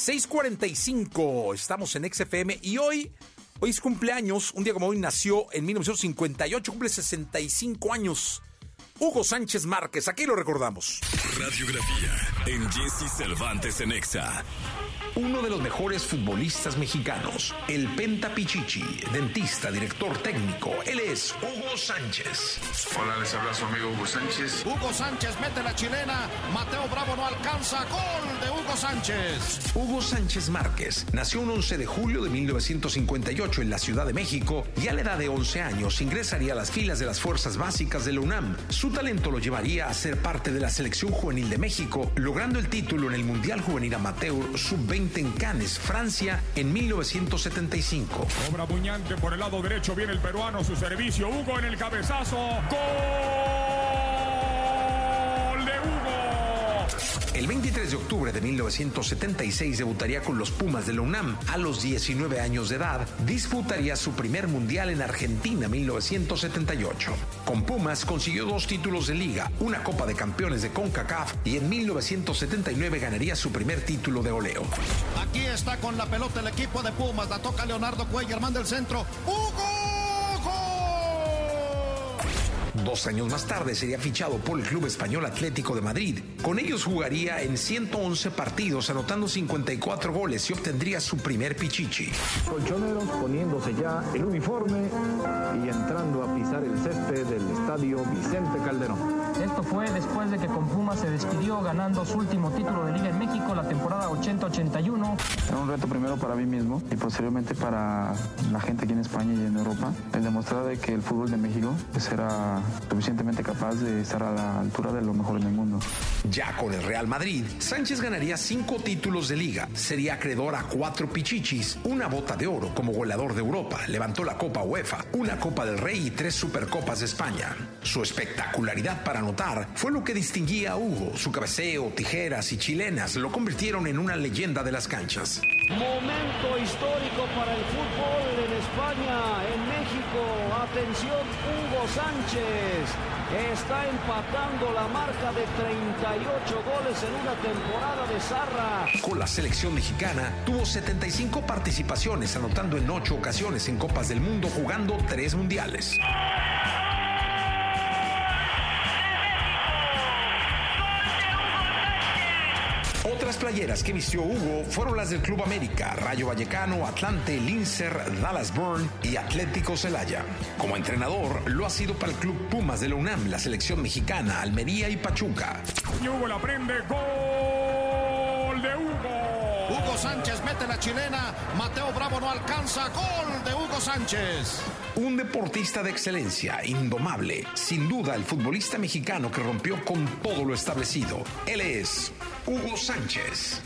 6:45, estamos en XFM y hoy, hoy es cumpleaños, un día como hoy nació en 1958, cumple 65 años. Hugo Sánchez Márquez, aquí lo recordamos. Radiografía en Jesse Cervantes en Exa. Uno de los mejores futbolistas mexicanos, el Penta Pichichi, dentista, director técnico. Él es Hugo Sánchez. Hola, les habla su amigo Hugo Sánchez. Hugo Sánchez mete la chilena. Mateo Bravo no alcanza. Gol de Hugo Sánchez. Hugo Sánchez Márquez nació un 11 de julio de 1958 en la Ciudad de México y a la edad de 11 años ingresaría a las filas de las fuerzas básicas de la UNAM. Su talento lo llevaría a ser parte de la selección juvenil de México, logrando el título en el Mundial Juvenil Amateur Sub-20 en Cannes, Francia, en 1975. Obra buñante por el lado derecho, viene el peruano, su servicio, Hugo en el cabezazo. ¡Gol El 23 de octubre de 1976 debutaría con los Pumas de la UNAM. A los 19 años de edad, disputaría su primer mundial en Argentina 1978. Con Pumas consiguió dos títulos de liga, una Copa de Campeones de CONCACAF y en 1979 ganaría su primer título de oleo. Aquí está con la pelota el equipo de Pumas. La toca Leonardo Cuellar, manda el centro. ¡Hugo! Dos años más tarde sería fichado por el Club Español Atlético de Madrid. Con ellos jugaría en 111 partidos, anotando 54 goles y obtendría su primer pichichi. Colchoneros poniéndose ya el uniforme y entrando a pisar el césped del estadio Vicente Calderón. Esto fue después de que con Pumas se despidió ganando su último título de liga en México la temporada 80-81. Era un reto primero para mí mismo y posteriormente para la gente aquí en España y en Europa, el demostrar de que el fútbol de México pues era suficientemente capaz de estar a la altura de lo mejor en el mundo. Ya con el Real Madrid, Sánchez ganaría cinco títulos de liga, sería acreedor a cuatro pichichis, una bota de oro como goleador de Europa, levantó la Copa UEFA, una Copa del Rey y tres Supercopas de España. Su espectacularidad para anotar fue lo que distinguía a Hugo, su cabeceo, tijeras y chilenas lo convirtieron en una leyenda de las canchas. Momento histórico para el fútbol en España, en México. Atención, Hugo Sánchez está empatando la marca de 38 goles en una temporada de Zarra. Con la selección mexicana tuvo 75 participaciones, anotando en 8 ocasiones en Copas del Mundo, jugando 3 mundiales. Otras playeras que vistió Hugo fueron las del Club América, Rayo Vallecano, Atlante, Lincer, Dallas Burn y Atlético Celaya. Como entrenador, lo ha sido para el Club Pumas de la UNAM, la selección mexicana, Almería y Pachuca. Y Hugo la prende, gol de Hugo. Hugo Sánchez mete la chilena. Mateo Bravo no alcanza. Gol Sánchez. Un deportista de excelencia, indomable, sin duda el futbolista mexicano que rompió con todo lo establecido. Él es Hugo Sánchez.